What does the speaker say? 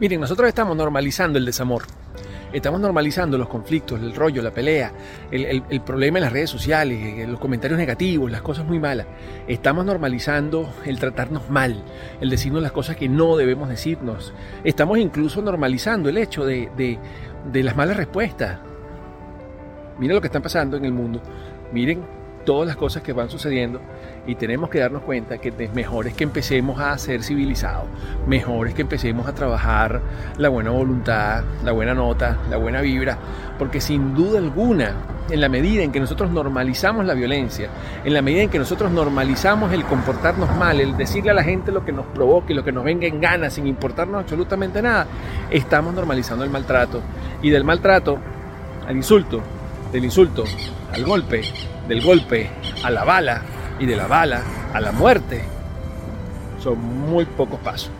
Miren, nosotros estamos normalizando el desamor. Estamos normalizando los conflictos, el rollo, la pelea, el, problema en las redes sociales, eh, los comentarios negativos, las cosas muy malas. Estamos normalizando el tratarnos mal, el decirnos las cosas que no debemos decirnos. Estamos incluso normalizando el hecho de, de las malas respuestas. Miren lo que está pasando en el mundo. Miren todas las cosas que van sucediendo y tenemos que darnos cuenta que mejor es que empecemos a ser civilizados, mejor es que empecemos a trabajar la buena voluntad, la buena nota, la buena vibra, porque sin duda alguna, en la medida en que nosotros normalizamos la violencia, en la medida en que nosotros normalizamos el comportarnos mal, el decirle a la gente lo que nos provoque, lo que nos venga en ganas, sin importarnos absolutamente nada, estamos normalizando el maltrato. Y del maltrato al insulto, del insulto al golpe, del golpe a la bala y de la bala a la muerte son muy pocos pasos.